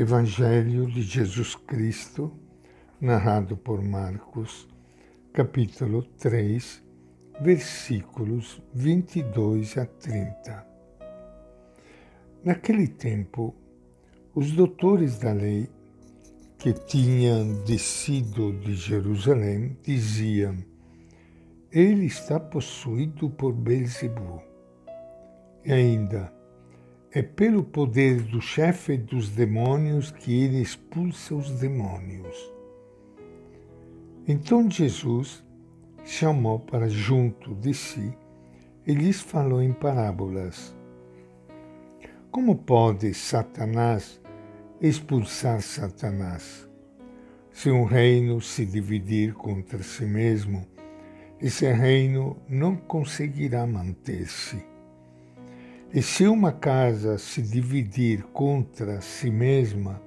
Evangelho de Jesus Cristo, narrado por Marcos, capítulo 3, versículos 22 a 30. Naquele tempo, os doutores da lei que tinham descido de Jerusalém diziam: Ele está possuído por Beelzebub. E ainda, é pelo poder do chefe dos demônios que ele expulsa os demônios. Então Jesus chamou para junto de si e lhes falou em parábolas. Como pode Satanás expulsar Satanás? Se um reino se dividir contra si mesmo, esse reino não conseguirá manter-se. E se uma casa se dividir contra si mesma,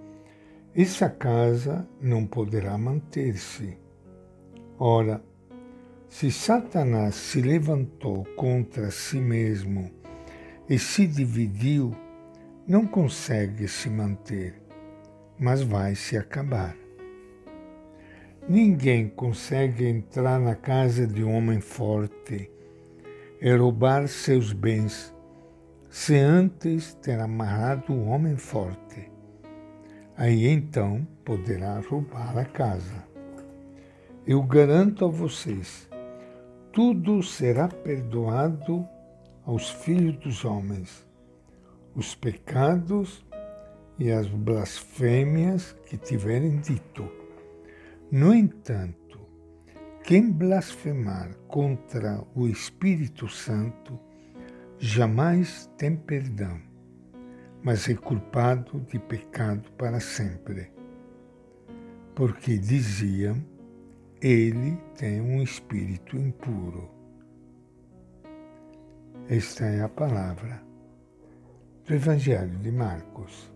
essa casa não poderá manter-se. Ora, se Satanás se levantou contra si mesmo e se dividiu, não consegue se manter, mas vai se acabar. Ninguém consegue entrar na casa de um homem forte e roubar seus bens se antes ter amarrado o homem forte. Aí então poderá roubar a casa. Eu garanto a vocês, tudo será perdoado aos filhos dos homens, os pecados e as blasfêmias que tiverem dito. No entanto, quem blasfemar contra o Espírito Santo, jamais tem perdão, mas é culpado de pecado para sempre. Porque diziam, ele tem um espírito impuro. Esta é a palavra do Evangelho de Marcos.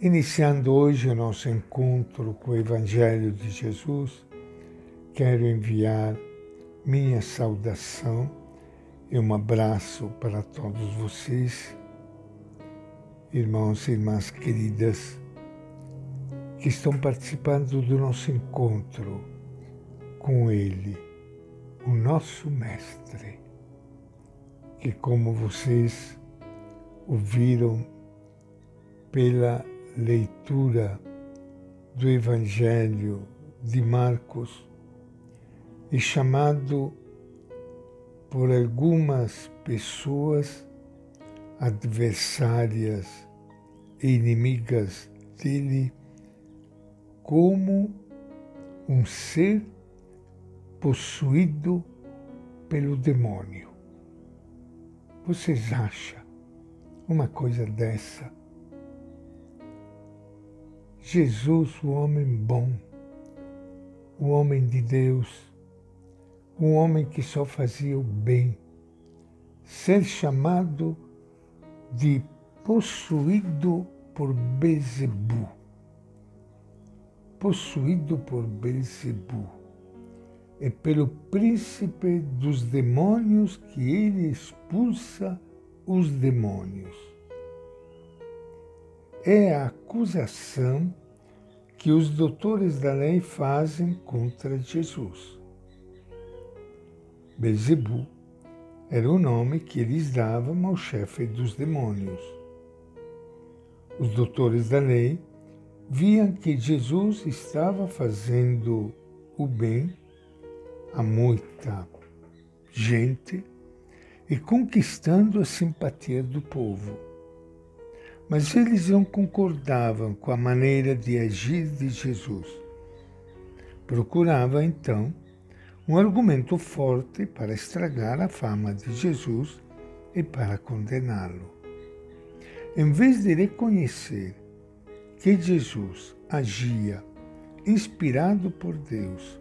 Iniciando hoje o nosso encontro com o Evangelho de Jesus, quero enviar minha saudação e um abraço para todos vocês, irmãos e irmãs queridas, que estão participando do nosso encontro com Ele, o nosso Mestre, que, como vocês ouviram pela leitura do Evangelho de Marcos, é chamado por algumas pessoas adversárias e inimigas dele como um ser possuído pelo demônio. Vocês acham uma coisa dessa? Jesus, o homem bom, o homem de Deus, um homem que só fazia o bem, ser chamado de possuído por Bezebu. Possuído por Bezebu. É pelo príncipe dos demônios que ele expulsa os demônios. É a acusação que os doutores da lei fazem contra Jesus. Bezebu era o nome que eles davam ao chefe dos demônios. Os doutores da lei viam que Jesus estava fazendo o bem a muita gente e conquistando a simpatia do povo. Mas eles não concordavam com a maneira de agir de Jesus. Procuravam então um argumento forte para estragar a fama de Jesus e para condená-lo. Em vez de reconhecer que Jesus agia inspirado por Deus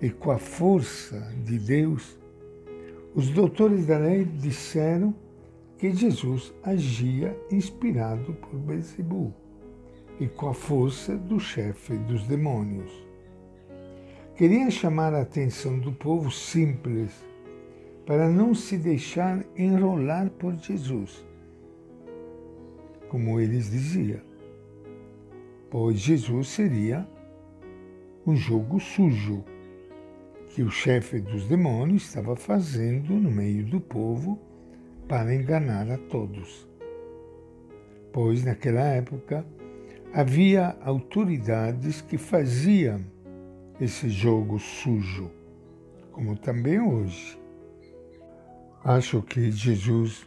e com a força de Deus, os doutores da lei disseram que Jesus agia inspirado por Beelzebub e com a força do chefe dos demônios. Queria chamar a atenção do povo simples para não se deixar enrolar por Jesus. como eles diziam, pois Jesus seria um jogo sujo que o chefe dos demônios estava fazendo no meio do povo para enganar a todos. Pois naquela época havia autoridades que faziam esse jogo sujo, como também hoje. Acho que Jesus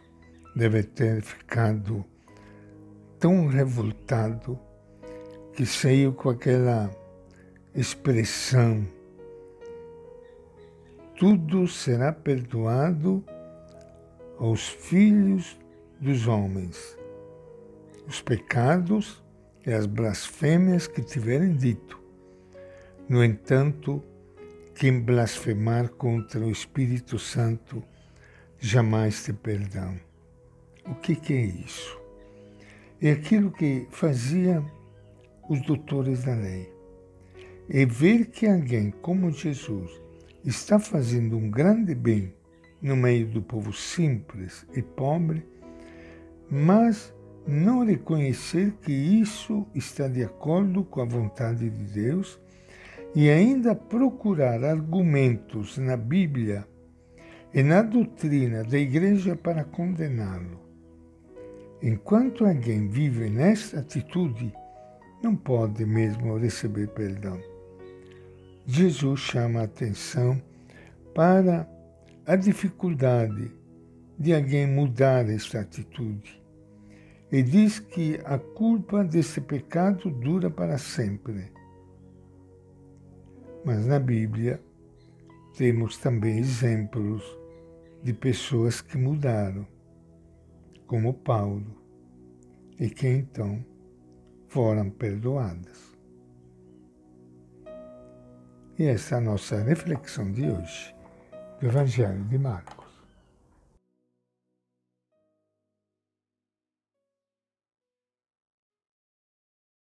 deve ter ficado tão revoltado que saiu com aquela expressão: tudo será perdoado aos filhos dos homens, os pecados e as blasfêmias que tiverem dito. No entanto, quem blasfemar contra o Espírito Santo jamais tem perdão. O que, que é isso? É aquilo que faziam os doutores da lei. É ver que alguém como Jesus está fazendo um grande bem no meio do povo simples e pobre, mas não reconhecer que isso está de acordo com a vontade de Deus e ainda procurar argumentos na Bíblia e na doutrina da Igreja para condená-lo. Enquanto alguém vive nesta atitude, não pode mesmo receber perdão. Jesus chama a atenção para a dificuldade de alguém mudar esta atitude e diz que a culpa desse pecado dura para sempre mas na Bíblia temos também exemplos de pessoas que mudaram, como Paulo, e que então foram perdoadas. E essa é a nossa reflexão de hoje do Evangelho de Marcos.